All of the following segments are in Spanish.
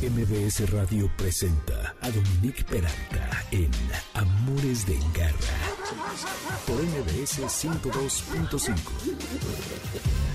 MBS Radio presenta a Dominique Peralta en Amores de Garra por MBS 102.5.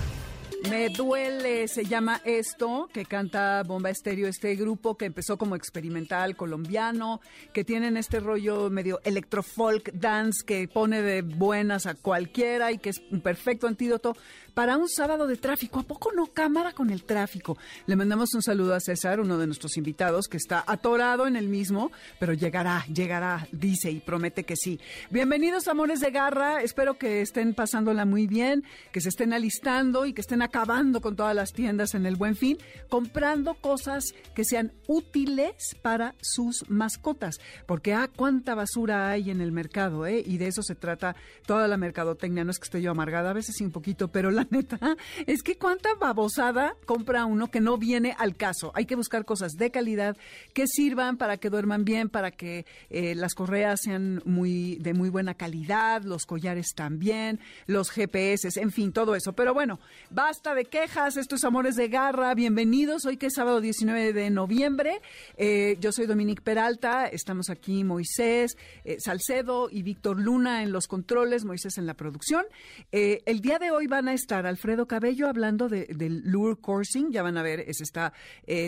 Me duele, se llama esto, que canta Bomba Estéreo, este grupo que empezó como experimental colombiano, que tienen este rollo medio electrofolk dance que pone de buenas a cualquiera y que es un perfecto antídoto para un sábado de tráfico. ¿A poco no cámara con el tráfico? Le mandamos un saludo a César, uno de nuestros invitados, que está atorado en el mismo, pero llegará, llegará, dice y promete que sí. Bienvenidos, amores de garra. Espero que estén pasándola muy bien, que se estén alistando y que estén acabando con todas las tiendas en el buen fin, comprando cosas que sean útiles para sus mascotas. Porque, ah, cuánta basura hay en el mercado, ¿eh? Y de eso se trata toda la mercadotecnia. No es que esté yo amargada, a veces sí un poquito, pero la neta es que cuánta babosada compra uno que no viene al caso. Hay que buscar cosas de calidad que sirvan para que duerman bien, para que eh, las correas sean muy de muy buena calidad, los collares también, los GPS, en fin, todo eso. Pero bueno, basta de quejas, esto es Amores de Garra, bienvenidos, hoy que es sábado 19 de noviembre, eh, yo soy Dominique Peralta, estamos aquí Moisés, eh, Salcedo y Víctor Luna en los controles, Moisés en la producción. El día de hoy van a estar Alfredo Cabello hablando de, del lure coursing, ya van a ver, es esta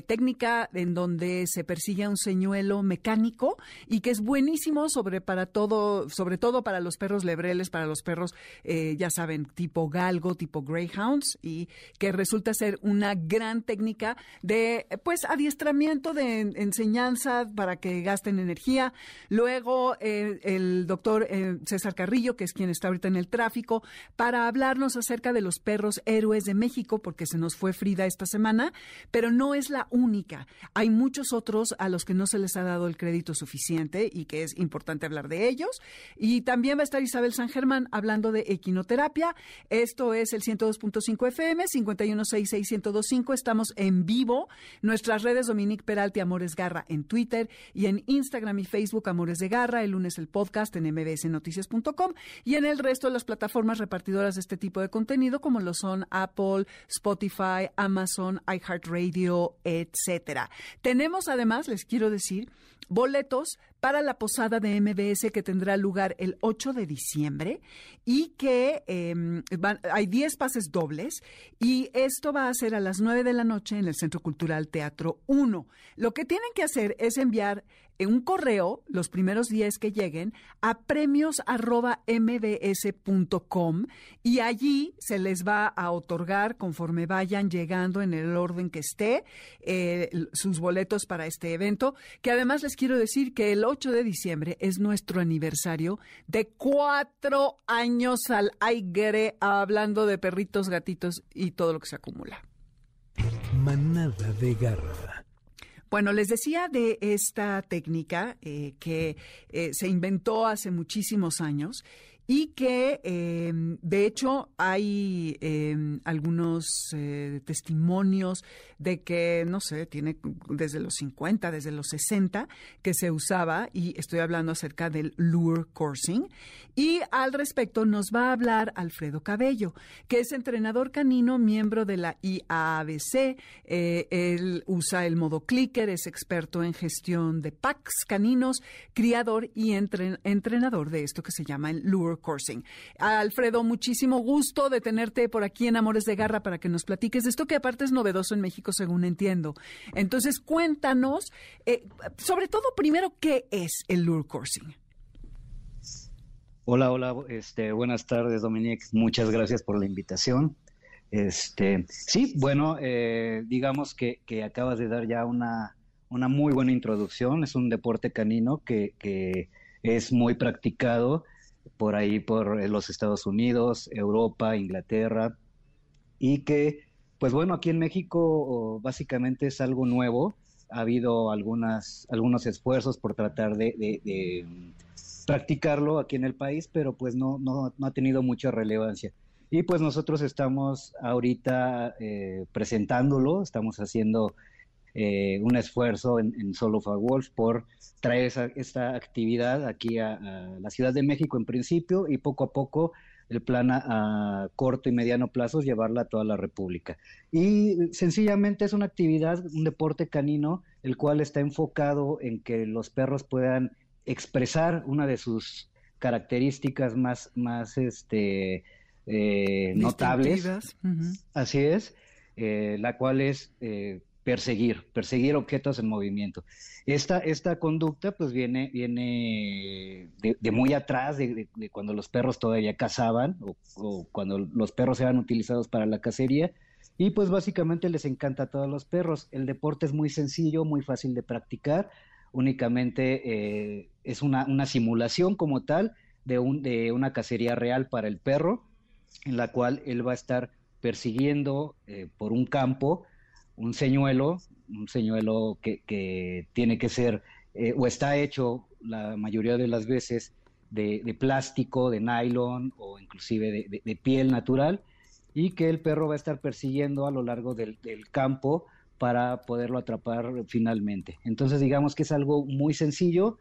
técnica en donde se persigue un señuelo mecánico y que es buenísimo sobre para todo, sobre todo para los perros lebreles, para los perros, ya saben, tipo galgo, tipo greyhounds y que resulta ser una gran técnica de pues adiestramiento de enseñanza para que gasten energía. Luego eh, el doctor eh, César Carrillo, que es quien está ahorita en el tráfico, para hablarnos acerca de los perros héroes de México, porque se nos fue Frida esta semana, pero no es la única. Hay muchos otros a los que no se les ha dado el crédito suficiente y que es importante hablar de ellos. Y también va a estar Isabel San Germán hablando de equinoterapia. Esto es el 102.5 FM 5166125. Estamos en vivo. Nuestras redes Dominique Peralti Amores Garra en Twitter y en Instagram y Facebook Amores de Garra. El lunes el podcast en mbsnoticias.com y en el resto de las plataformas repartidoras de este tipo de contenido como lo son Apple, Spotify, Amazon, iHeartRadio, etcétera. Tenemos además, les quiero decir, boletos para la posada de MBS que tendrá lugar el 8 de diciembre y que em, hay 10 pases dobles y esto va a ser a las 9 de la noche en el Centro Cultural Teatro 1. Lo que tienen que hacer es enviar en un correo los primeros días que lleguen a premios.mbs.com y allí se les va a otorgar conforme vayan llegando en el orden que esté eh, sus boletos para este evento, que además les quiero decir que el 8 de diciembre es nuestro aniversario de cuatro años al aire hablando de perritos, gatitos y todo lo que se acumula. Manada de garra bueno, les decía de esta técnica eh, que eh, se inventó hace muchísimos años y que em, de hecho hay em, algunos eh, testimonios de que, no sé, tiene desde los 50, desde los 60 que se usaba y estoy hablando acerca del lure coursing y al respecto nos va a hablar Alfredo Cabello, que es entrenador canino, miembro de la IABC, eh, él usa el modo clicker, es experto en gestión de packs caninos, criador y entrenador de esto que se llama el lure coursing. Alfredo, muchísimo gusto de tenerte por aquí en Amores de Garra para que nos platiques de esto que aparte es novedoso en México, según entiendo. Entonces, cuéntanos, eh, sobre todo, primero, ¿qué es el lure coursing? Hola, hola, este, buenas tardes, Dominique. Muchas gracias por la invitación. Este, sí, bueno, eh, digamos que, acabas de dar ya una, una muy buena introducción. Es un deporte canino que es muy practicado por ahí por eh, los Estados Unidos, Europa, Inglaterra, y que, pues bueno, aquí en México básicamente es algo nuevo. Ha habido algunas, algunos esfuerzos por tratar de, mm, practicarlo aquí en el país, pero pues no, no, no, ha tenido mucha relevancia. Y pues nosotros estamos ahorita eh, presentándolo, estamos haciendo eh, un esfuerzo en, en Solo for Wolf por traer esta actividad aquí a, la Ciudad de México en principio y poco a poco el plan a, corto y mediano plazo es llevarla a toda la República. Y sencillamente es una actividad, un deporte canino, el cual está enfocado en que los perros puedan expresar una de sus características más, más este, eh, notables. Así es, eh, la cual es perseguir, perseguir objetos en movimiento. Esta, esta conducta pues viene, viene de, muy atrás, de, cuando los perros todavía cazaban o, cuando los perros eran utilizados para la cacería y pues básicamente les encanta a todos los perros. El deporte es muy sencillo, muy fácil de practicar, únicamente es una, una simulación como tal de, un, de una cacería real para el perro en la cual él va a estar persiguiendo eh, por un campo un señuelo, un señuelo que, tiene que ser eh, o está hecho la mayoría de las veces de, plástico, de nylon o inclusive de, piel natural y que el perro va a estar persiguiendo a lo largo del, campo para poderlo atrapar finalmente. Entonces digamos que es algo muy sencillo,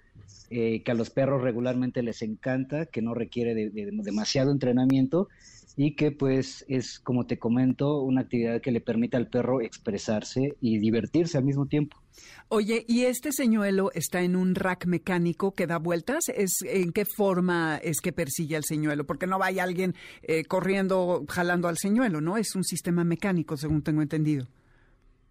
eh, que a los perros regularmente les encanta, que no requiere de, demasiado entrenamiento y que pues es, como te comento, una actividad que le permite al perro expresarse y divertirse al mismo tiempo. Oye, ¿y este señuelo está en un rack mecánico que da vueltas? ¿Es, ¿En qué forma es que persigue al señuelo? Porque no vaya alguien eh, corriendo, jalando al señuelo, ¿no? Es un sistema mecánico, según tengo entendido.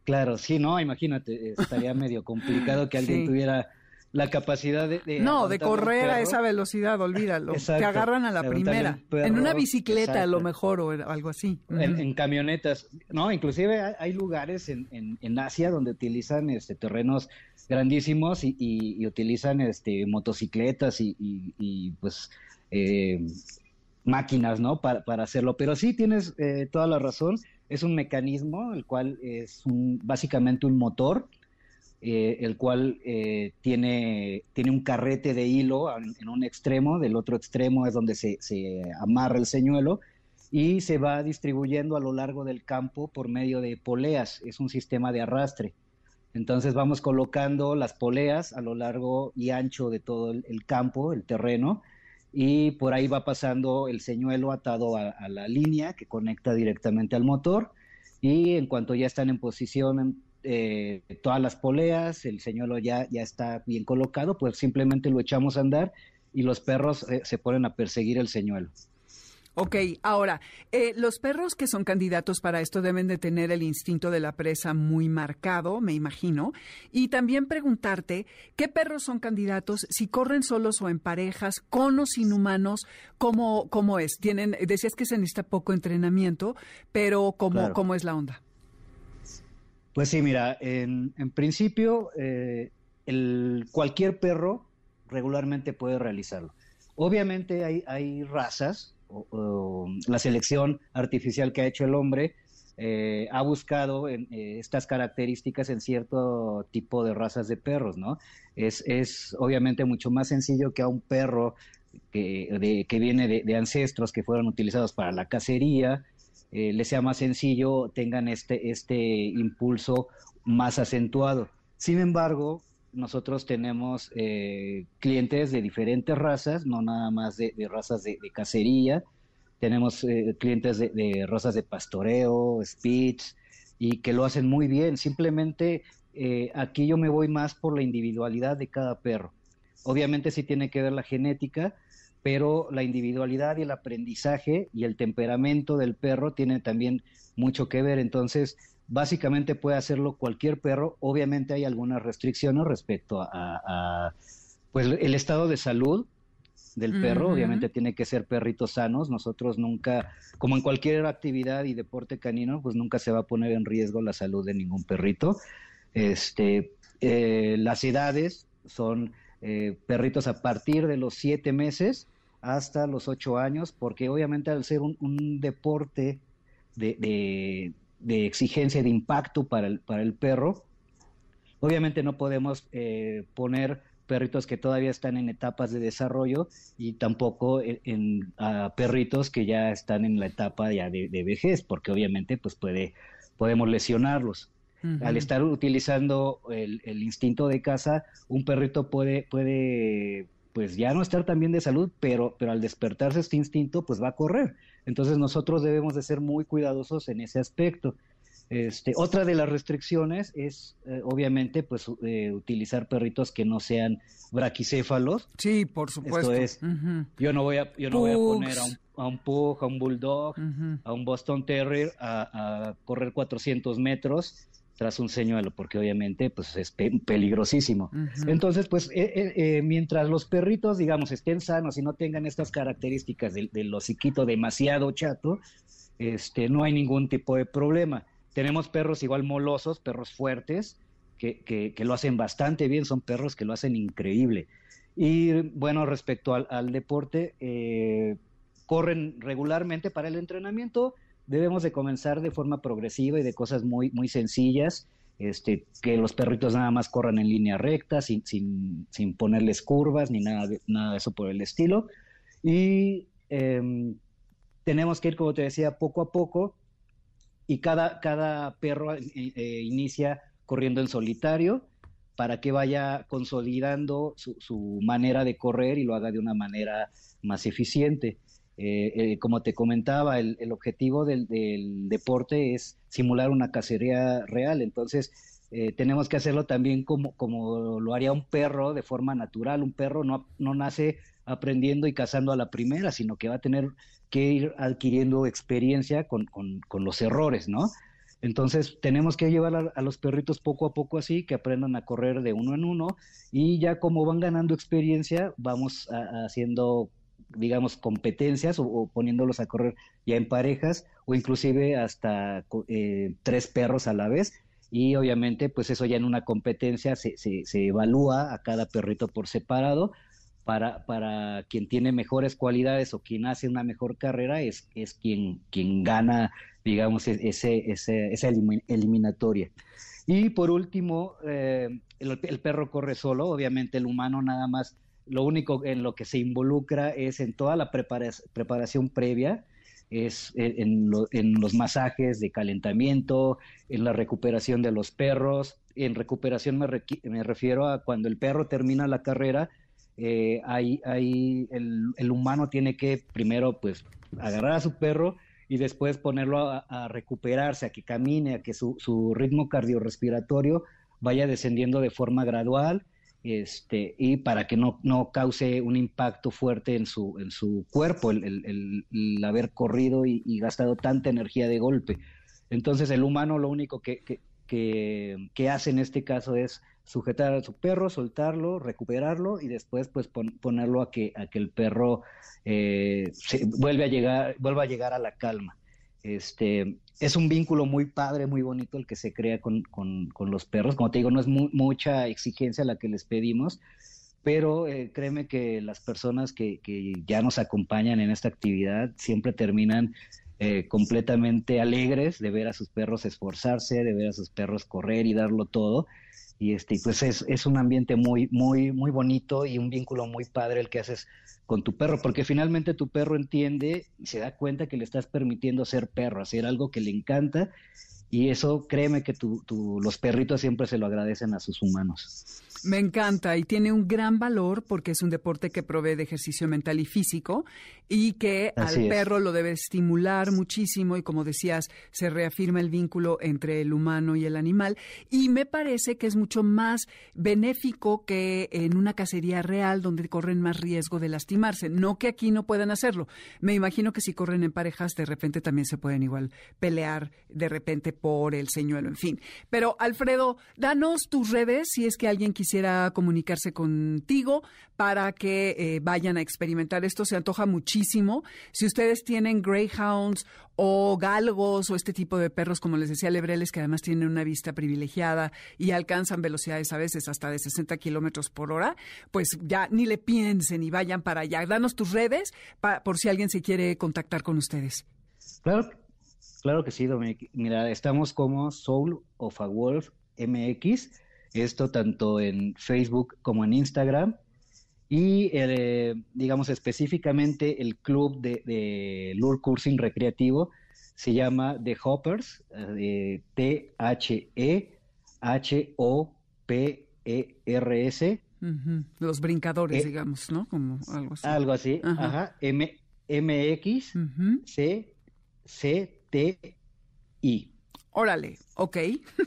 Claro, sí, no, imagínate, estaría medio complicado que alguien tuviera la capacidad de... no, de correr a esa velocidad, olvídalo. Te agarran a la primera. en una bicicleta a lo mejor o algo así. En, camionetas. No, inclusive hay, lugares en, en, Asia donde utilizan este terrenos grandísimos y, utilizan este motocicletas y, pues eh, máquinas, ¿no? Para, para, hacerlo. Pero sí tienes eh, toda la razón. Es un mecanismo, el cual es un, básicamente un motor eh, el cual eh, tiene, tiene un carrete de hilo en, un extremo, del otro extremo es donde se, amarra el señuelo y se va distribuyendo a lo largo del campo por medio de poleas, es un sistema de arrastre. Entonces vamos colocando las poleas a lo largo y ancho de todo el, campo, el terreno, y por ahí va pasando el señuelo atado a, a, la línea que conecta directamente al motor y en cuanto ya están en posición eh, todas las poleas, el señuelo ya, ya está bien colocado, pues simplemente lo echamos a andar y los perros eh, se ponen a perseguir el señuelo. Ok, ahora, eh, los perros que son candidatos para esto deben de tener el instinto de la presa muy marcado, me imagino. Y también preguntarte, ¿qué perros son candidatos? Si corren solos o en parejas, con o sin humanos, ¿cómo, cómo es? Tienen, decías que se necesita poco entrenamiento, pero ¿cómo, ¿cómo es la onda? Pues sí, mira, en, principio eh, el, cualquier perro regularmente puede realizarlo. Obviamente hay, razas, o, la selección artificial que ha hecho el hombre eh, ha buscado en, eh, estas características en cierto tipo de razas de perros, ¿no? Es, es obviamente mucho más sencillo que a un perro que, que viene de, de, ancestros que fueron utilizados para la cacería, eh, les sea más sencillo, tengan este, este impulso más acentuado. Sin embargo, nosotros tenemos eh, clientes de diferentes razas, no nada más de, razas de, cacería, tenemos eh, clientes de, razas de pastoreo, spitz, y que lo hacen muy bien. Simplemente aquí yo me voy más por la individualidad de cada perro. Obviamente sí tiene que ver la genética, pero la individualidad y el aprendizaje y el temperamento del perro tienen también mucho que ver. Entonces, básicamente puede hacerlo cualquier perro. Obviamente hay algunas restricciones respecto a, pues el estado de salud del perro. Obviamente tiene que ser perritos sanos. Nosotros nunca, como en cualquier actividad y deporte canino, pues nunca se va a poner en riesgo la salud de ningún perrito. Este, eh, las edades son eh, perritos a partir de los siete meses hasta los ocho años, porque obviamente al ser un, deporte de, de, exigencia, de impacto para el, para el perro, obviamente no podemos eh, poner perritos que todavía están en etapas de desarrollo y tampoco en, perritos que ya están en la etapa ya de, vejez, porque obviamente pues puede, podemos lesionarlos. Al estar utilizando el, el, instinto de caza, un perrito puede, puede pues ya no estar tan bien de salud, pero, pero al despertarse este instinto, pues va a correr. Entonces nosotros debemos de ser muy cuidadosos en ese aspecto. Este, otra de las restricciones es, eh, obviamente, pues eh, utilizar perritos que no sean braquicéfalos. Sí, por supuesto. Esto es, yo no voy a, yo no voy a poner a un, a un pug, a un bulldog, a un Boston Terrier a, correr 400 metros tras un señuelo, porque obviamente pues es peligrosísimo. Entonces, pues eh, mientras los perritos, digamos, estén sanos y no tengan estas características del, del hociquito demasiado chato, este, no hay ningún tipo de problema. Tenemos perros igual molosos, perros fuertes, que, que, lo hacen bastante bien, son perros que lo hacen increíble. Y bueno, respecto al, deporte, eh, corren regularmente para el entrenamiento. Debemos de comenzar de forma progresiva y de cosas muy, muy sencillas. Este, que los perritos nada más corran en línea recta, sin, sin, sin ponerles curvas ni nada de, nada eso por el estilo. Y em, tenemos que ir, como te decía, poco a poco y cada, cada perro eh, eh, inicia corriendo en solitario para que vaya consolidando su, manera de correr y lo haga de una manera más eficiente. Eh, como te comentaba, el, objetivo del, deporte es simular una cacería real, entonces tenemos que hacerlo también como, como lo haría un perro de forma natural. Un perro no, no nace aprendiendo y cazando a la primera, sino que va a tener que ir adquiriendo experiencia con, con, los errores, ¿no? Entonces tenemos que llevar a, los perritos poco a poco así, que aprendan a correr de uno en uno y ya como van ganando experiencia, vamos haciendo, digamos, competencias o, poniéndolos a correr ya en parejas o inclusive hasta eh, tres perros a la vez. Y obviamente, pues eso ya en una competencia se, se, se evalúa a cada perrito por separado para, para quien tiene mejores cualidades o quien hace una mejor carrera es, es quien, quien gana, digamos, e-, ese, ese, esa eliminatoria. Y por último, eh, el, perro corre solo, obviamente el humano nada más, lo único en lo que se involucra es en toda la preparación previa, es en, en, los masajes de calentamiento, en la recuperación de los perros. En recuperación me, refiero a cuando el perro termina la carrera, eh, ahí, el, humano tiene que primero pues agarrar a su perro y después ponerlo a, recuperarse, a que camine, a que su, su, ritmo cardiorrespiratorio vaya descendiendo de forma gradual este, y para que no, no cause un impacto fuerte en su, en su cuerpo el, haber corrido y, gastado tanta energía de golpe. Entonces el humano lo único que, que, que hace en este caso es sujetar a su perro, soltarlo, recuperarlo y después pues ponerlo a que, a que el perro eh, se, vuelve a llegar, vuelva a llegar a la calma. Este, es un vínculo muy padre, muy bonito el que se crea con, con, con los perros. Como te digo, no es mucha exigencia la que les pedimos, pero eh, créeme que las personas que, que, ya nos acompañan en esta actividad siempre terminan eh, completamente alegres de ver a sus perros esforzarse, de ver a sus perros correr y darlo todo y este pues es, es un ambiente muy muy muy bonito y un vínculo muy padre el que haces con tu perro porque finalmente tu perro entiende y se da cuenta que le estás permitiendo ser perro hacer algo que le encanta y eso créeme que tu, tu, los perritos siempre se lo agradecen a sus humanos me encanta y tiene un gran valor porque es un deporte que provee de ejercicio mental y físico y que al perro lo debe estimular muchísimo y como decías, se reafirma el vínculo entre el humano y el animal y me parece que es mucho más benéfico que en una cacería real donde corren más riesgo de lastimarse. No que aquí no puedan hacerlo. Me imagino que si corren en parejas de repente también se pueden igual pelear de repente por el señuelo, en fin. Pero Alfredo, danos tus redes si es que alguien quisiera quisiera comunicarse contigo para que eh, vayan a experimentar esto. Se antoja muchísimo. Si ustedes tienen greyhounds o galgos o este tipo de perros, como les decía, lebreles, que además tienen una vista privilegiada y alcanzan velocidades a veces hasta de 60 kilómetros por hora, pues ya ni le piensen y vayan para allá. Danos tus redes por si alguien se quiere contactar con ustedes. Claro, claro que sí, Dominic. Mira, estamos como Soul of a Wolf MX esto tanto en Facebook como en Instagram. Y eh, digamos específicamente el club de, de Lure Coursing Recreativo se llama The Hoppers, eh, T-H-E-H-O-P-E-R-S, Los brincadores, eh, digamos, ¿no? Como algo así. Algo así, ajá. M MX C C T I. Órale, ok,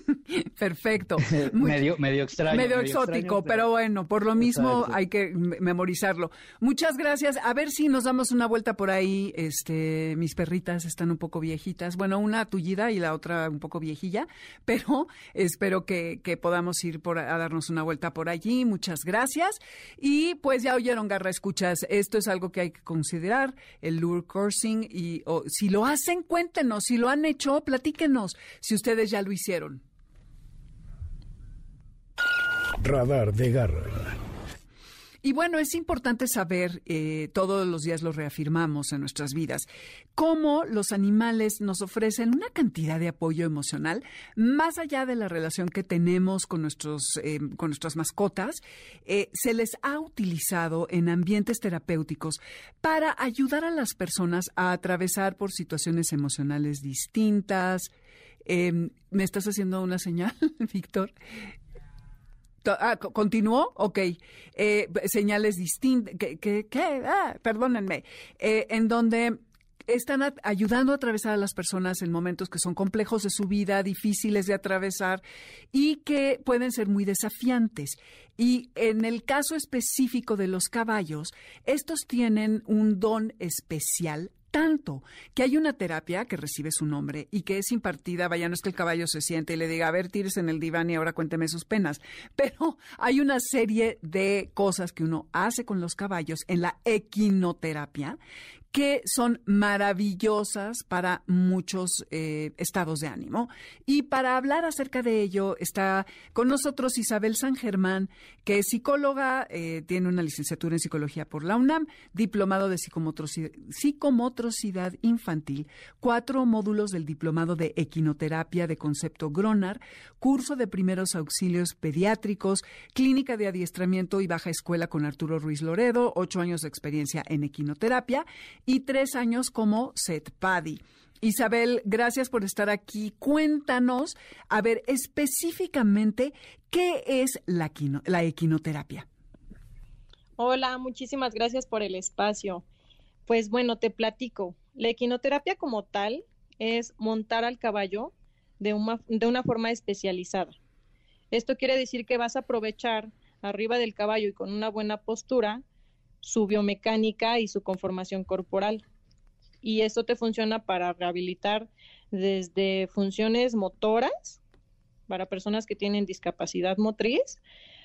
perfecto. medio, medio extraño. Medio, exótico, pero... bueno, por lo mismo hay que memorizarlo. Muchas gracias. A ver si nos damos una vuelta por ahí. Este, mis perritas están un poco viejitas. Bueno, una tullida y la otra un poco viejilla, pero espero que, podamos ir por, a darnos una vuelta por allí. Muchas gracias. Y pues ya oyeron, Garra Escuchas, esto es algo que hay que considerar, el lure coursing. Y si lo hacen, cuéntenos. Si lo han hecho, platíquenos si ustedes ya lo hicieron. Radar de garra. Y bueno, es importante saber, eh, todos los días lo reafirmamos en nuestras vidas, cómo los animales nos ofrecen una cantidad de apoyo emocional, más allá de la relación que tenemos con, nuestros, eh, con nuestras mascotas, eh, se les ha utilizado en ambientes terapéuticos para ayudar a las personas a atravesar por situaciones emocionales distintas, Em, ¿Me estás haciendo una señal, Víctor? Ah, ¿Continuó? Ok. Eh, señales distintas. ¿Qué? Ah, perdónenme. Eh, en donde están ayudando a atravesar a las personas en momentos que son complejos de su vida, difíciles de atravesar y que pueden ser muy desafiantes. Y en el caso específico de los caballos, estos tienen un don especial tanto que hay una terapia que recibe su nombre y que es impartida, vaya, no es que el caballo se siente y le diga, a ver, tires en el diván y ahora cuénteme sus penas, pero hay una serie de cosas que uno hace con los caballos en la equinoterapia que son maravillosas para muchos eh, estados de ánimo. Y para hablar acerca de ello está con nosotros Isabel San Germán, que es psicóloga, eh, tiene una licenciatura en psicología por la UNAM, diplomado de psicomotricidad, infantil, cuatro módulos del diplomado de equinoterapia de concepto Gronar, curso de primeros auxilios pediátricos, clínica de adiestramiento y baja escuela con Arturo Ruiz Loredo, ocho años de experiencia en equinoterapia y tres años como SETPADI. Isabel, gracias por estar aquí. Cuéntanos, a ver, específicamente, ¿qué es la, la equinoterapia? Hola, muchísimas gracias por el espacio. Pues bueno, te platico. La equinoterapia como tal es montar al caballo de una, de una forma especializada. Esto quiere decir que vas a aprovechar arriba del caballo y con una buena postura su biomecánica y su conformación corporal. Y esto te funciona para rehabilitar desde funciones motoras para personas que tienen discapacidad motriz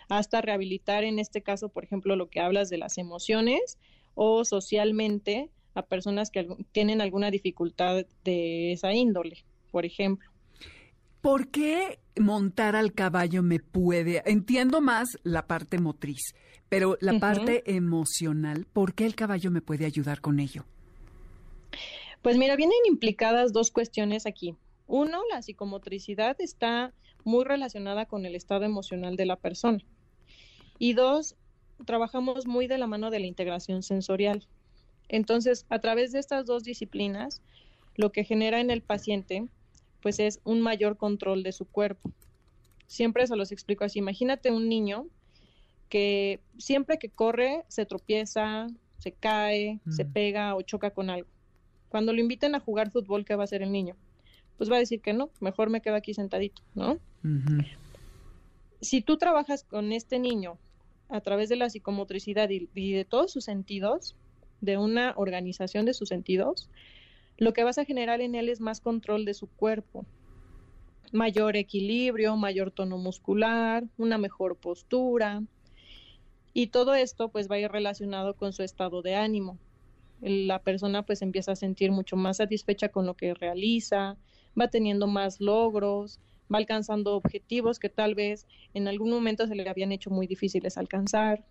hasta rehabilitar en este caso, por ejemplo, lo que hablas de las emociones o socialmente a personas que tienen alguna dificultad de esa índole, por ejemplo. ¿Por qué montar al caballo me puede? Entiendo más la parte motriz, pero la parte emocional, ¿por qué el caballo me puede ayudar con ello? Pues mira, vienen implicadas dos cuestiones aquí. Uno, la psicomotricidad está muy relacionada con el estado emocional de la persona. Y dos, trabajamos muy de la mano de la integración sensorial. Entonces, a través de estas dos disciplinas, lo que genera en el paciente pues es un mayor control de su cuerpo. Siempre se los explico así. Imagínate un niño que siempre que corre se tropieza, se cae, se mm. pega o choca con algo. Cuando lo inviten a jugar fútbol, ¿qué va a hacer el niño? Pues va a decir que no, mejor me quedo aquí sentadito, ¿no? Si tú trabajas con este niño a través de la psicomotricidad y, y de todos sus sentidos, de una organización de sus sentidos, lo que vas a generar en él es más control de su cuerpo, mayor equilibrio, mayor tono muscular, una mejor postura. Y todo esto pues va a ir relacionado con su estado de ánimo. La persona pues empieza a sentir mucho más satisfecha con lo que realiza, va teniendo más logros, va alcanzando objetivos que tal vez en algún momento se le habían hecho muy difíciles alcanzar.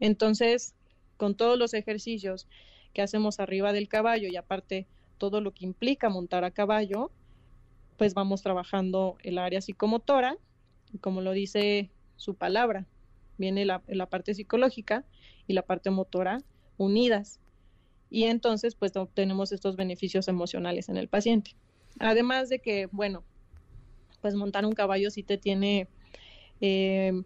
Entonces, con todos los ejercicios que hacemos arriba del caballo y aparte todo lo que implica montar a caballo, pues vamos trabajando el área psicomotora, como lo dice su palabra, viene la, la parte psicológica y la parte motora unidas. Y entonces, pues obtenemos estos beneficios emocionales en el paciente. Además de que, bueno, pues montar un caballo sí te tiene, eh,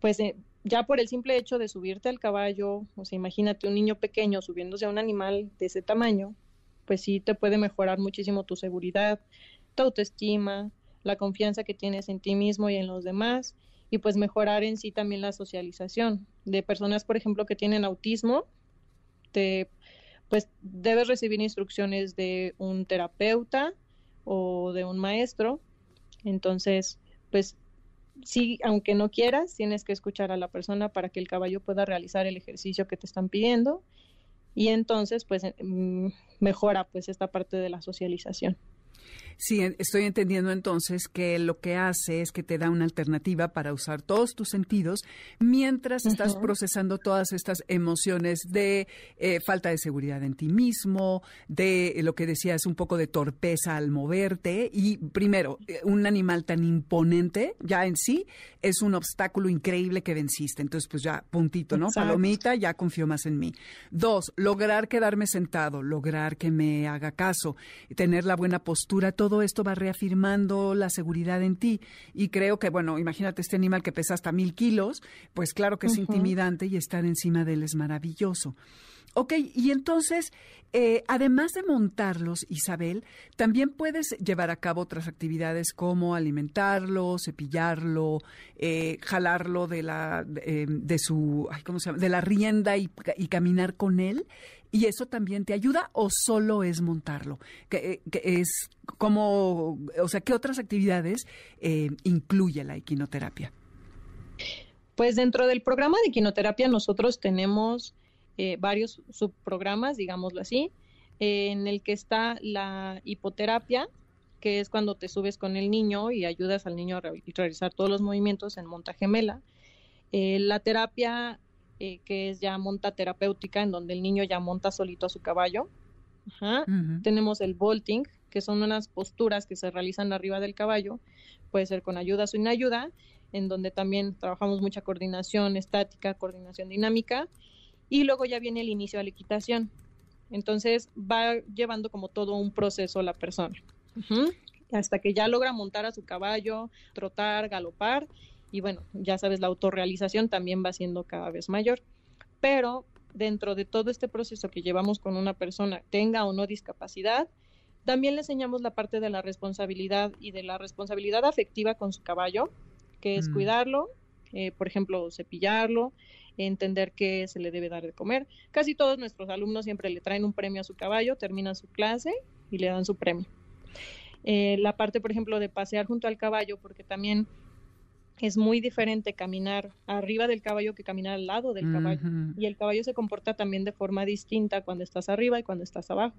pues, eh, ya por el simple hecho de subirte al caballo, o sea, imagínate un niño pequeño subiéndose a un animal de ese tamaño, pues sí te puede mejorar muchísimo tu seguridad, tu autoestima, la confianza que tienes en ti mismo y en los demás, y pues mejorar en sí también la socialización. De personas, por ejemplo, que tienen autismo, te, pues debes recibir instrucciones de un terapeuta o de un maestro. Entonces, pues sí, aunque no quieras, tienes que escuchar a la persona para que el caballo pueda realizar el ejercicio que te están pidiendo y entonces pues mm, mejora pues esta parte de la socialización. Sí, estoy entendiendo entonces que lo que hace es que te da una alternativa para usar todos tus sentidos mientras estás procesando todas estas emociones de eh, falta de seguridad en ti mismo, de lo que decías, un poco de torpeza al moverte. Y primero, eh, un animal tan imponente ya en sí es un obstáculo increíble que venciste. Entonces, pues ya, puntito, ¿no? Palomita, ya confío más en mí. Dos, lograr quedarme sentado, lograr que me haga caso, tener la buena postura, todo todo esto va reafirmando la seguridad en ti. Y creo que, bueno, imagínate este animal que pesa hasta mil kilos, pues claro que es intimidante y estar encima de él es maravilloso. Ok, y entonces, eh, además de montarlos, Isabel, también puedes llevar a cabo otras actividades como alimentarlo, cepillarlo, eh, jalarlo de la de, eh, su, ¿cómo se llama? de la rienda y, y, caminar con él. ¿Y eso también te ayuda o solo es montarlo? Que, eh, es como, o sea, ¿qué otras actividades eh, incluye la equinoterapia? Pues dentro del programa de equinoterapia nosotros tenemos eh, varios subprogramas, digámoslo así, en el que está la hipoterapia, que es cuando te subes con el niño y ayudas al niño a realizar todos los movimientos en monta gemela. la terapia eh, que es ya monta terapéutica, en donde el niño ya monta solito a su caballo. Tenemos el vaulting, que son unas posturas que se realizan arriba del caballo, puede ser con ayuda o sin ayuda, en donde también trabajamos mucha coordinación estática, coordinación dinámica, y luego ya viene el inicio de la equitación. Entonces va llevando como todo un proceso la persona, hasta que ya logra montar a su caballo, trotar, galopar, y bueno, ya sabes, la autorrealización también va siendo cada vez mayor. Pero dentro de todo este proceso que llevamos con una persona, tenga o no discapacidad, también le enseñamos la parte de la responsabilidad y de la responsabilidad afectiva con su caballo, que es mm. cuidarlo, eh, por ejemplo, cepillarlo, entender que se le debe dar de comer. Casi todos nuestros alumnos siempre le traen un premio a su caballo, terminan su clase y le dan su premio. Eh, la parte, por ejemplo, de pasear junto al caballo, porque también es muy diferente caminar arriba del caballo que caminar al lado del caballo. Y el caballo se comporta también de forma distinta cuando estás arriba y cuando estás abajo.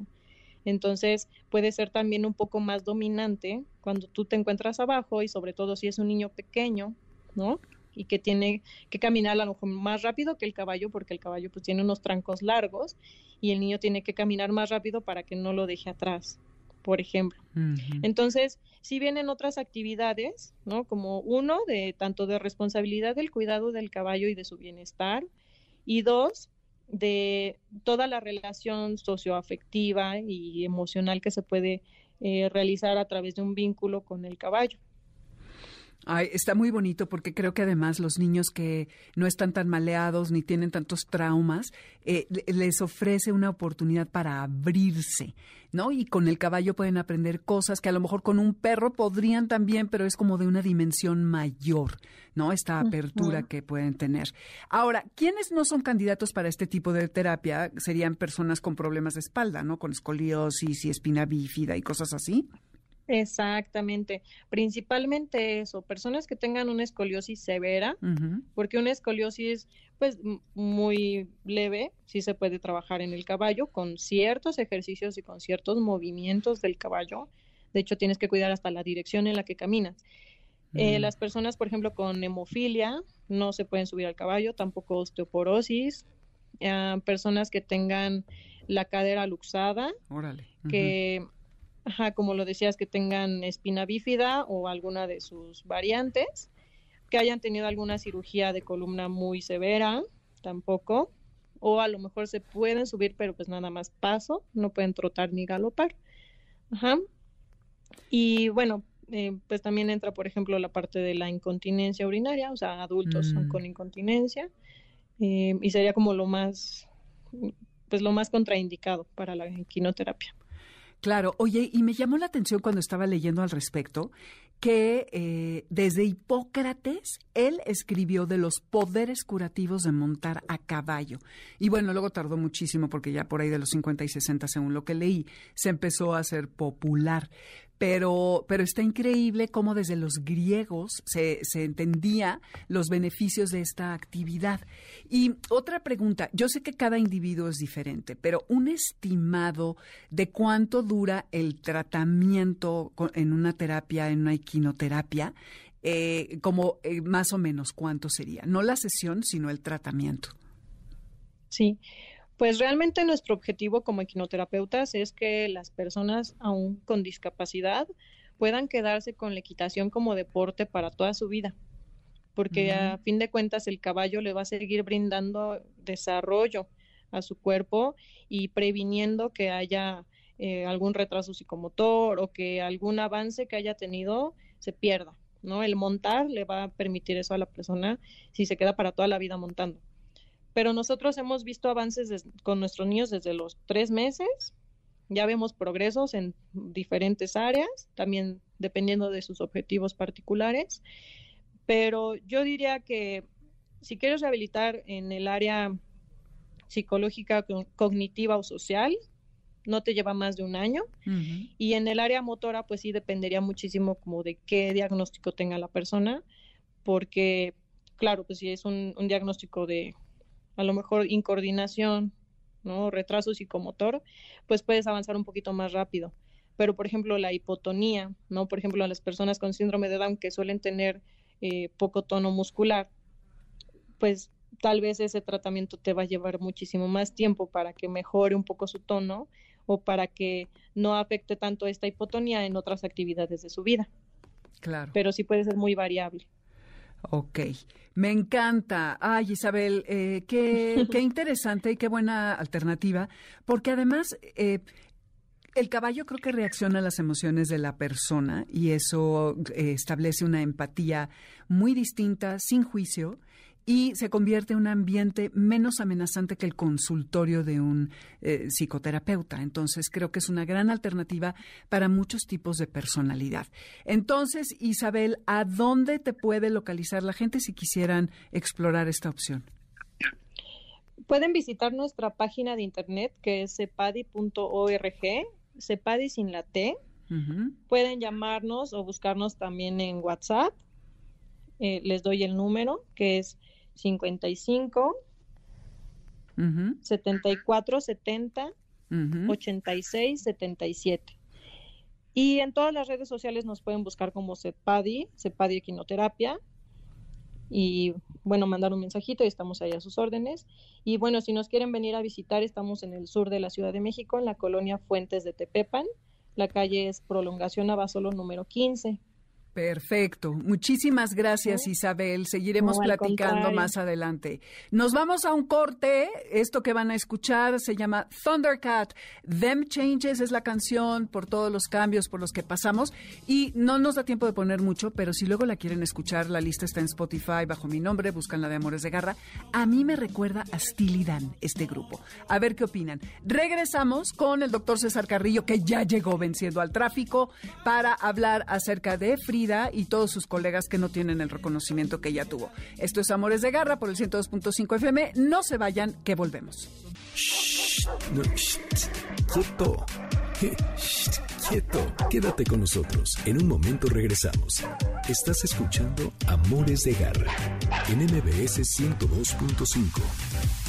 Entonces puede ser también un poco más dominante cuando tú te encuentras abajo y sobre todo si es un niño pequeño, ¿no? Y que tiene que caminar a lo mejor más rápido que el caballo porque el caballo pues tiene unos trancos largos y el niño tiene que caminar más rápido para que no lo deje atrás por ejemplo. Entonces, si vienen otras actividades, ¿no? Como uno, de tanto de responsabilidad del cuidado del caballo y de su bienestar, y dos, de toda la relación socioafectiva y emocional que se puede eh, realizar a través de un vínculo con el caballo. Ay, está muy bonito porque creo que además los niños que no están tan maleados ni tienen tantos traumas, eh, les ofrece una oportunidad para abrirse, ¿no? Y con el caballo pueden aprender cosas que a lo mejor con un perro podrían también, pero es como de una dimensión mayor, ¿no? Esta apertura que pueden tener. Ahora, ¿quiénes no son candidatos para este tipo de terapia? Serían personas con problemas de espalda, ¿no? Con escoliosis y espina bífida y cosas así. Exactamente, principalmente eso, personas que tengan una escoliosis severa, porque una escoliosis pues muy leve, sí se puede trabajar en el caballo con ciertos ejercicios y con ciertos movimientos del caballo. De hecho, tienes que cuidar hasta la dirección en la que caminas. Eh, las personas, por ejemplo, con hemofilia no se pueden subir al caballo, tampoco osteoporosis. Ah, personas que tengan la cadera luxada, que Ajá, como lo decías, que tengan espina bífida o alguna de sus variantes, que hayan tenido alguna cirugía de columna muy severa, tampoco, o a lo mejor se pueden subir, pero pues nada más paso, no pueden trotar ni galopar. Ajá. Y bueno, eh, pues también entra, por ejemplo, la parte de la incontinencia urinaria, o sea, adultos Mm. con incontinencia, eh, y sería como lo más, pues lo más contraindicado para la equinoterapia. Claro, oye, y me llamó la atención cuando estaba leyendo al respecto que eh, desde Hipócrates él escribió de los poderes curativos de montar a caballo. Y bueno, luego tardó muchísimo porque ya por ahí de los 50 y 60, según lo que leí, se empezó a hacer popular. Pero, pero está increíble cómo desde los griegos se, se entendía los beneficios de esta actividad. Y otra pregunta, yo sé que cada individuo es diferente, pero un estimado de cuánto dura el tratamiento en una terapia, en una equinoterapia, eh, como eh, más o menos cuánto sería. No la sesión, sino el tratamiento. Sí, pues realmente nuestro objetivo como equinoterapeutas es que las personas aún con discapacidad puedan quedarse con la equitación como deporte para toda su vida, porque a fin de cuentas el caballo le va a seguir brindando desarrollo a su cuerpo y previniendo que haya eh, algún retraso psicomotor o que algún avance que haya tenido se pierda, ¿no? El montar le va a permitir eso a la persona si se queda para toda la vida montando pero nosotros hemos visto avances des- con nuestros niños desde los tres meses. Ya vemos progresos en diferentes áreas, también dependiendo de sus objetivos particulares. Pero yo diría que si quieres rehabilitar en el área psicológica, co- cognitiva o social, no te lleva más de un año. Y en el área motora, pues sí dependería muchísimo como de qué diagnóstico tenga la persona, porque, claro, pues si es un, un diagnóstico de a lo mejor incoordinación, ¿no? Retraso psicomotor, pues puedes avanzar un poquito más rápido. Pero, por ejemplo, la hipotonía, ¿no? Por ejemplo, las personas con síndrome de Down que suelen tener eh, poco tono muscular, pues tal vez ese tratamiento te va a llevar muchísimo más tiempo para que mejore un poco su tono o para que no afecte tanto esta hipotonía en otras actividades de su vida. Claro. Pero sí puede ser muy variable. Ok, me encanta. Ay, Isabel, eh, qué, qué interesante y qué buena alternativa, porque además eh, el caballo creo que reacciona a las emociones de la persona y eso eh, establece una empatía muy distinta, sin juicio, y se convierte en un ambiente menos amenazante que el consultorio de un eh, psicoterapeuta. Entonces, creo que es una gran alternativa para muchos tipos de personalidad. Entonces, Isabel, ¿a dónde te puede localizar la gente si quisieran explorar esta opción? Pueden visitar nuestra página de internet que es cepadi.org, cepadi sin la T. Pueden llamarnos o buscarnos también en WhatsApp. Eh, les doy el número que es 55 Ujú, 74 70 ujú. 86 77. Y en todas las redes sociales nos pueden buscar como Cepadi, Cepadi Equinoterapia. Y bueno, mandar un mensajito y estamos ahí a sus órdenes. Y bueno, si nos quieren venir a visitar, estamos en el sur de la Ciudad de México, en la colonia Fuentes de Tepepan. La calle es Prolongación Abasolo número 15. Perfecto. Muchísimas gracias, Isabel. Seguiremos No, platicando más adelante. Nos vamos a un corte. Esto que van a escuchar se llama Thundercat. Them Changes es la canción por todos los cambios por los que pasamos. Y no nos da tiempo de poner mucho, pero si luego la quieren escuchar, la lista está en Spotify bajo mi nombre. Buscan la de Amores de Garra. A mí me recuerda a Steely Dan, este grupo. A ver qué opinan. Regresamos con el doctor César Carrillo, que ya llegó venciendo al tráfico, para hablar acerca de Frida y todos sus colegas que no tienen el reconocimiento que ella tuvo. Esto es Amores de Garra por el 102.5 FM. No se vayan, que volvemos. No, shh, quieto. Shh, quieto. Quédate con nosotros. En un momento regresamos. Estás escuchando Amores de Garra en MBS 102.5.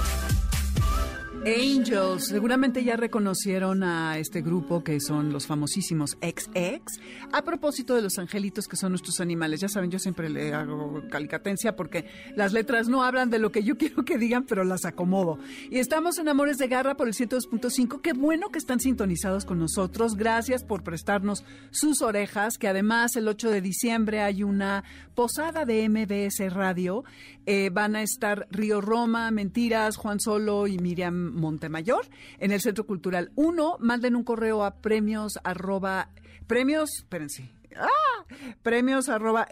Angels, seguramente ya reconocieron a este grupo que son los famosísimos XX. A propósito de los angelitos que son nuestros animales, ya saben, yo siempre le hago calicatencia porque las letras no hablan de lo que yo quiero que digan, pero las acomodo. Y estamos en Amores de Garra por el 102.5. Qué bueno que están sintonizados con nosotros. Gracias por prestarnos sus orejas, que además el 8 de diciembre hay una posada de MBS Radio. Eh, van a estar Río Roma, Mentiras, Juan Solo y Miriam Montemayor en el Centro Cultural 1. Manden un correo a premios arroba, premios, espérense, ¡ah! premios arroba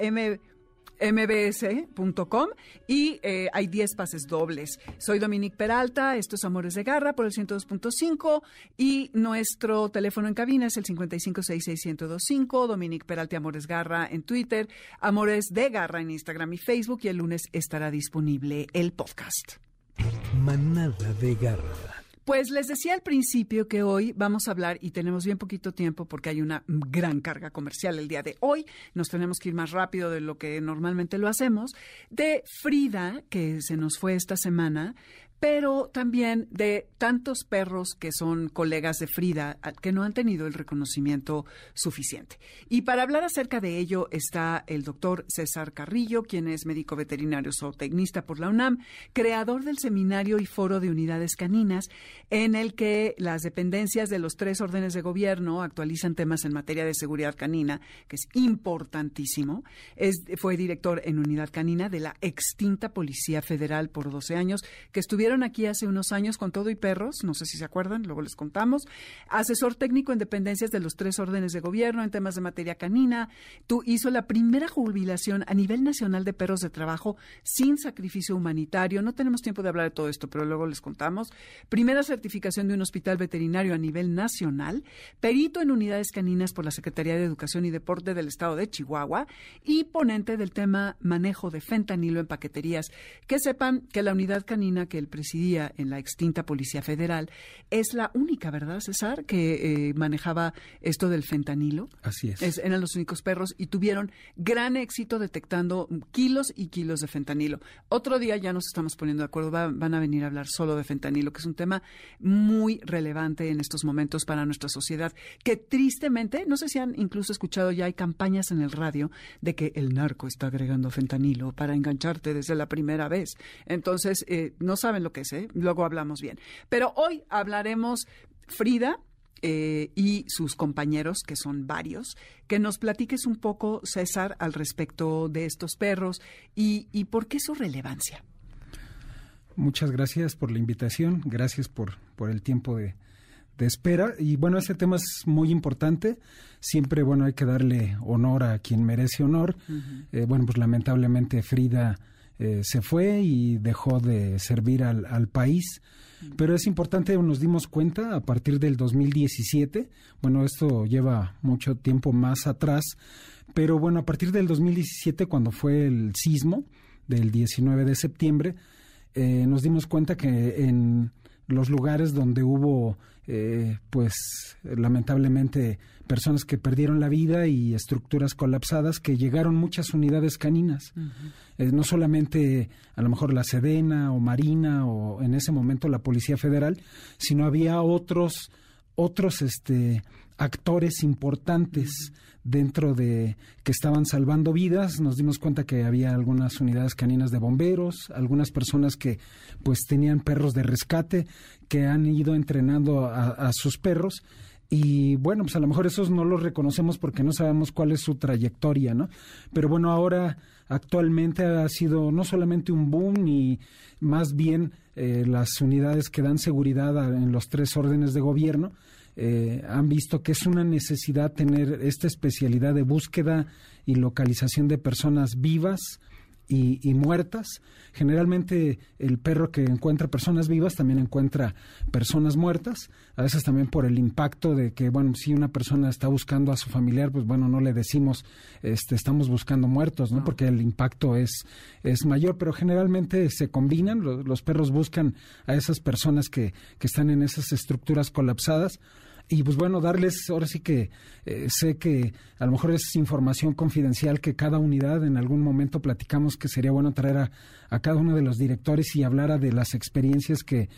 mbs.com y eh, hay 10 pases dobles. Soy Dominique Peralta, esto es Amores de Garra por el 102.5 y nuestro teléfono en cabina es el 55661025, Dominique Peralta Amores Garra en Twitter, Amores de Garra en Instagram y Facebook y el lunes estará disponible el podcast. Manada de Garra. Pues les decía al principio que hoy vamos a hablar y tenemos bien poquito tiempo porque hay una gran carga comercial el día de hoy. Nos tenemos que ir más rápido de lo que normalmente lo hacemos. De Frida, que se nos fue esta semana, pero también de tantos perros que son colegas de Frida que no han tenido el reconocimiento suficiente. Y para hablar acerca de ello está el doctor César Carrillo, quien es médico veterinario zootecnista por la UNAM, creador del seminario y foro de unidades caninas, en el que las dependencias de los tres órdenes de gobierno actualizan temas en materia de seguridad canina, que es importantísimo. Es, fue director en unidad canina de la extinta Policía Federal por 12 años, que estuvieron aquí hace unos años con todo y perros, no sé si se acuerdan, luego les contamos. Asesor técnico en dependencias de los tres órdenes de gobierno en temas de materia canina. Tú hizo la primera jubilación a nivel nacional de perros de trabajo sin sacrificio humanitario. No tenemos tiempo de hablar de todo esto, pero luego les contamos. Primera certificación de un hospital veterinario a nivel nacional. Perito en unidades caninas por la Secretaría de Educación y Deporte del Estado de Chihuahua. Y ponente del tema manejo de fentanilo en paqueterías. Que sepan que la unidad canina que el presidía en la extinta Policía Federal, es la única, ¿verdad, César?, que eh, manejaba esto del fentanilo. Así es. Eran los únicos perros y tuvieron gran éxito detectando kilos y kilos de fentanilo. Otro día ya nos estamos poniendo de acuerdo, van a venir a hablar solo de fentanilo, que es un tema muy relevante en estos momentos para nuestra sociedad, que tristemente, no sé si han incluso escuchado, ya hay campañas en el radio de que el narco está agregando fentanilo para engancharte desde la primera vez. Entonces, eh, no saben lo que sé, luego hablamos bien. Pero hoy hablaremos, Frida, eh, y sus compañeros, que son varios, que nos platiques un poco, César, al respecto de estos perros y, y por qué su relevancia. Muchas gracias por la invitación, gracias por, por el tiempo de, de espera. Y bueno, ese tema es muy importante. Siempre, bueno, hay que darle honor a quien merece honor. Eh, bueno, pues lamentablemente Frida eh, se fue y dejó de servir al, al, país. Pero es importante, nos dimos cuenta a partir del 2017, bueno, esto lleva mucho tiempo más atrás, pero bueno, a partir del 2017, cuando fue el sismo del 19 de septiembre, eh, nos dimos cuenta que en los lugares donde hubo, eh, pues lamentablemente, personas que perdieron la vida y estructuras colapsadas, que llegaron muchas unidades caninas. Eh, no solamente a lo mejor la Sedena o Marina o en ese momento la Policía Federal, sino había otros, otros este, actores importantes dentro de que estaban salvando vidas. Nos dimos cuenta que había algunas unidades caninas de bomberos, algunas personas que pues tenían perros de rescate que han ido entrenando a, sus perros y bueno, pues a lo mejor esos no los reconocemos porque no sabemos cuál es su trayectoria, ¿no? Pero bueno, ahora actualmente ha sido no solamente un boom y más bien eh, las unidades que dan seguridad en los tres órdenes de gobierno eh, han visto que es una necesidad tener esta especialidad de búsqueda y localización de personas vivas y, muertas. Generalmente el perro que encuentra personas vivas también encuentra personas muertas, a veces también por el impacto de que, bueno, si una persona está buscando a su familiar, pues bueno, no le decimos, este, estamos buscando muertos, ¿no? Porque el impacto es, es mayor, pero generalmente se combinan, los, los perros buscan a esas personas que, que están en esas estructuras colapsadas y pues bueno, darles, ahora sí que eh, sé que a lo mejor es información confidencial que cada unidad en algún momento platicamos que sería bueno traer a, a cada uno de los directores y hablara de las experiencias que,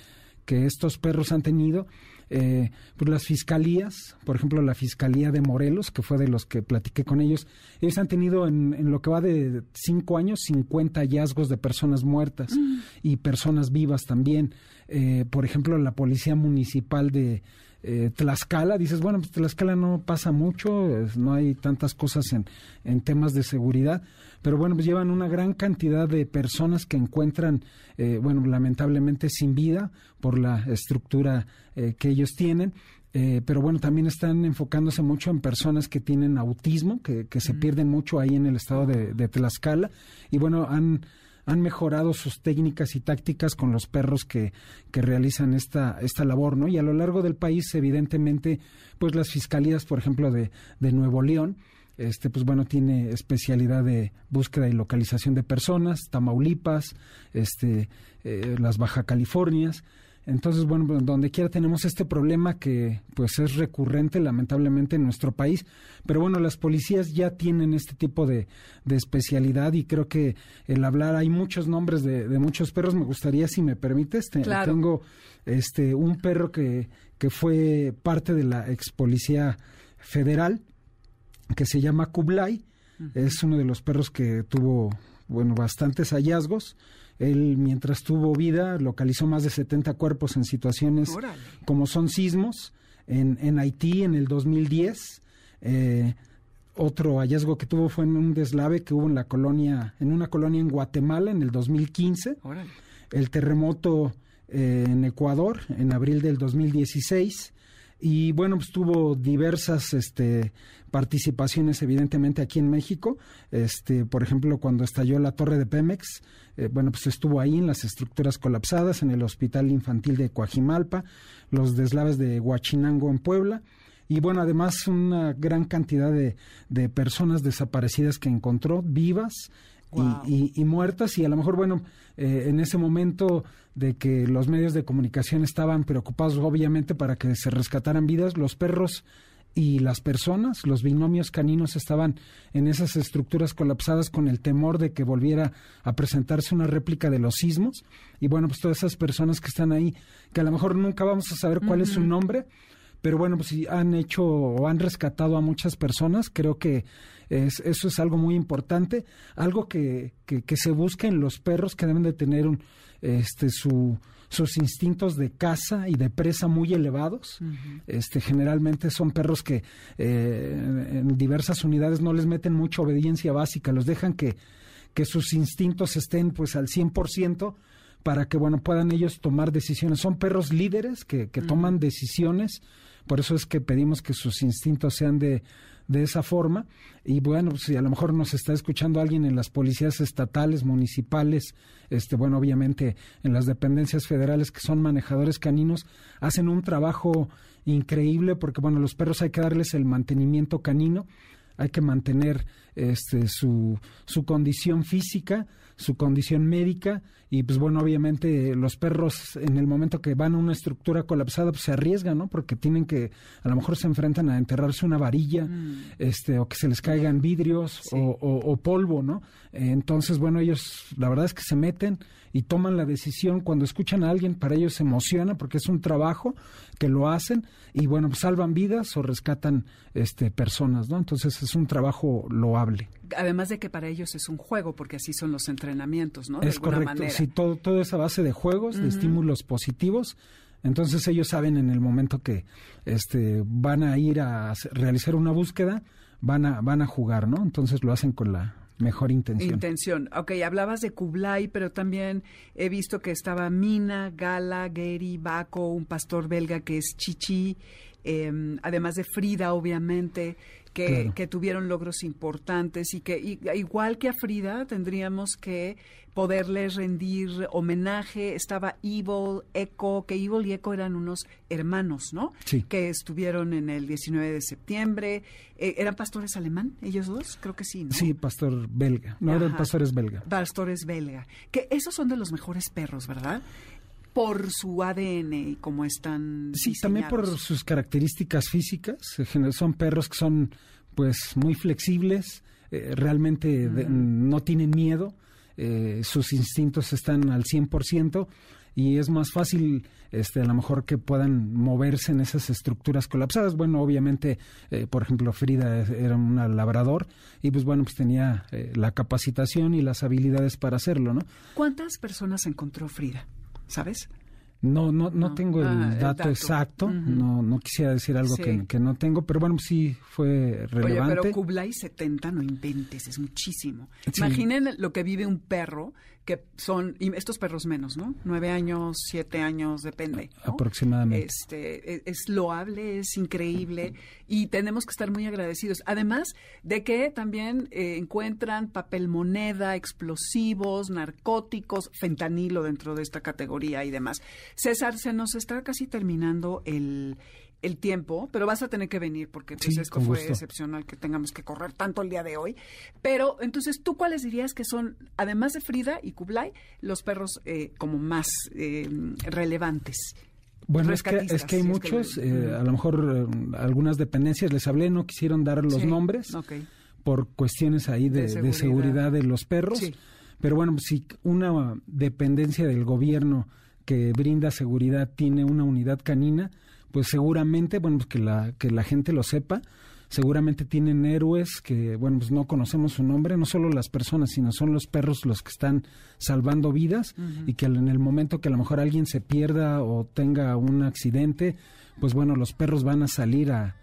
que estos perros han tenido eh, pues las fiscalías, por ejemplo la Fiscalía de Morelos, que fue de los que platiqué con ellos, ellos han tenido en, lo que va de cinco años 50 hallazgos de personas muertas mm. y personas vivas también. Eh, por ejemplo, la Policía Municipal de eh, Tlaxcala, dices, bueno, pues Tlaxcala no pasa mucho, no hay tantas cosas en, en temas de seguridad, pero bueno, pues llevan una gran cantidad de personas que encuentran, eh, bueno, lamentablemente sin vida por la estructura eh, que ellos tienen. Eh, pero bueno, también están enfocándose mucho en personas que tienen autismo, que, que se mm. pierden mucho ahí en el estado de, de Tlaxcala. Y bueno, han, han mejorado sus técnicas y tácticas con los perros que, que realizan esta, esta labor, ¿no? Y a lo largo del país, evidentemente, pues las fiscalías, por ejemplo, de, de Nuevo León, este, pues bueno, tiene especialidad de búsqueda y localización de personas, Tamaulipas, este, eh, las Baja Californias. Entonces, bueno, pues, donde quiera tenemos este problema que pues es recurrente lamentablemente en nuestro país, pero bueno, las policías ya tienen este tipo de, de especialidad y creo que el hablar, hay muchos nombres de, de muchos perros, me gustaría, si me permites, tengo este, un perro que, que fue parte de la ex policía federal, que se llama Kublai. Es uno de los perros que tuvo, bueno, bastantes hallazgos. Él, mientras tuvo vida, localizó más de 70 cuerpos en situaciones como son sismos en, en Haití en el 2010. Eh, otro hallazgo que tuvo fue en un deslave que hubo en la colonia, en una colonia en Guatemala en el 2015. El terremoto eh, en Ecuador en abril del 2016 y bueno, pues tuvo diversas este, participaciones evidentemente aquí en México. Este, por ejemplo, cuando estalló la torre de Pemex, eh, bueno, pues estuvo ahí en las estructuras colapsadas, en el Hospital Infantil de Coajimalpa, los deslaves de Huachinango en Puebla. Y bueno, además una gran cantidad de, de personas desaparecidas que encontró vivas y, muertas y a lo mejor, bueno, eh, en ese momento de que los medios de comunicación estaban preocupados obviamente para que se rescataran vidas, los perros y las personas, los binomios caninos estaban en esas estructuras colapsadas con el temor de que volviera a presentarse una réplica de los sismos. Y bueno, pues todas esas personas que están ahí, que a lo mejor nunca vamos a saber cuál es su nombre, pero bueno, pues si han hecho o han rescatado a muchas personas, creo que es, eso es algo muy importante, algo que, que, se busca en los perros que deben de tener un, este, su, sus instintos de caza y de presa muy elevados. este, generalmente son perros que eh, en diversas unidades no les meten mucha obediencia básica, los dejan que, que sus instintos estén pues al 100% para que bueno puedan ellos tomar decisiones. Son perros líderes que, que toman decisiones, por eso es que pedimos que sus instintos sean de de esa forma. Y bueno, si a lo mejor nos está escuchando alguien en las policías estatales, municipales, este, bueno, obviamente en las dependencias federales que son manejadores caninos, hacen un trabajo increíble porque, bueno, los perros hay que darles el mantenimiento canino, hay que mantener este, su, su condición física, su condición médica y pues bueno, obviamente los perros en el momento que van a una estructura colapsada pues se arriesgan, ¿no? Porque tienen que, a lo mejor se enfrentan a enterrarse una varilla, mm. este, o que se les caigan vidrios o, polvo, ¿no? entonces, bueno, ellos la verdad es que se meten y toman la decisión cuando escuchan a alguien, para ellos se emociona porque es un trabajo que lo hacen y bueno, pues salvan vidas o rescatan este personas, ¿no? Entonces es un trabajo loable. Además de que para ellos es un juego, porque así son los entrenamientos, ¿no? es correcto, sí, todo, todo es a base de juegos, de estímulos positivos. Entonces ellos saben en el momento que este, van a ir a realizar una búsqueda, van a, van a jugar, ¿no? Entonces lo hacen con la mejor intención. Intención. Ok, hablabas de Kublai, pero también he visto que estaba Mina, Gala, Gary, Baco, un pastor belga que es Chichi, em, además de Frida, obviamente que, tuvieron logros importantes y que igual que a Frida tendríamos que poderle rendir homenaje. Estaba Evil, Echo, que Evil y Echo eran unos hermanos, ¿no? Sí. Que estuvieron en el 19 de septiembre. Eh, ¿Eran pastores alemán, ellos dos? Creo que sí, ¿no? Sí, pastor belga. No, eran pastores belga. Pastores belga. Que esos son de los mejores perros, ¿verdad? Por su ADN y cómo están. Sí, también por sus características físicas. Son perros que son pues muy flexibles, eh, realmente no tienen miedo. eh, sus instintos están al 100% y es más fácil este a lo mejor que puedan moverse en esas estructuras colapsadas bueno obviamente eh, por ejemplo Frida era una labrador y pues bueno pues tenía eh, la capacitación y las habilidades para hacerlo no cuántas personas encontró Frida sabes no, no, no, tengo el, ah, dato, exacto, no, no quisiera decir algo que, que, no tengo, pero bueno, sí fue relevante. Oye, pero Kublai 70 no inventes, es muchísimo. Imaginen lo que vive un perro que son, y estos perros menos, ¿no? Nueve años, siete años, depende. Aproximadamente. Este, e, es, loable, es increíble y tenemos que estar muy agradecidos. Además de que también eh, encuentran papel moneda, explosivos, narcóticos, fentanilo dentro de esta categoría y demás. César, se nos está casi terminando el, el tiempo, pero vas a tener que venir porque pues, esto fue excepcional que tengamos que correr tanto el día de hoy. Pero entonces, ¿tú cuáles dirías que son, además de Frida y Kublai, los perros eh, como más eh, relevantes? Bueno, es que, es que, hay muchos, eh, a lo mejor algunas dependencias, les hablé, no quisieron dar los nombres por cuestiones ahí de, seguridad. de, los perros. Pero bueno, si una dependencia del gobierno que brinda seguridad tiene una unidad canina, pues seguramente, bueno, pues que la, que la gente lo sepa, seguramente tienen héroes que, bueno, pues no conocemos su nombre, no solo las personas, sino son los perros los que están salvando vidas y que en el momento que a lo mejor alguien se pierda o tenga un accidente, pues bueno, los perros van a salir a,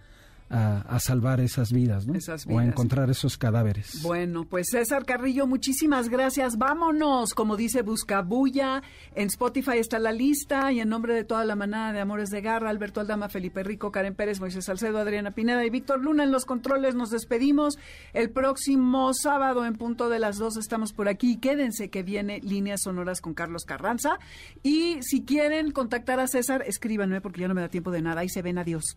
a, salvar esas vidas, ¿no? O a encontrar esos cadáveres. Bueno, pues César Carrillo, muchísimas gracias. Vámonos, como dice Buscabulla. En Spotify está la lista y en nombre de toda la manada de Amores de Garra, Alberto Aldama, Felipe Rico, Karen Pérez, Moisés Salcedo, Adriana Pineda y Víctor Luna en los controles. Nos despedimos. El próximo sábado en punto de las dos estamos por aquí. Quédense que viene Líneas Sonoras con Carlos Carranza. Y si quieren contactar a César, escríbanme porque ya no me da tiempo de nada. Ahí se ven. Adiós.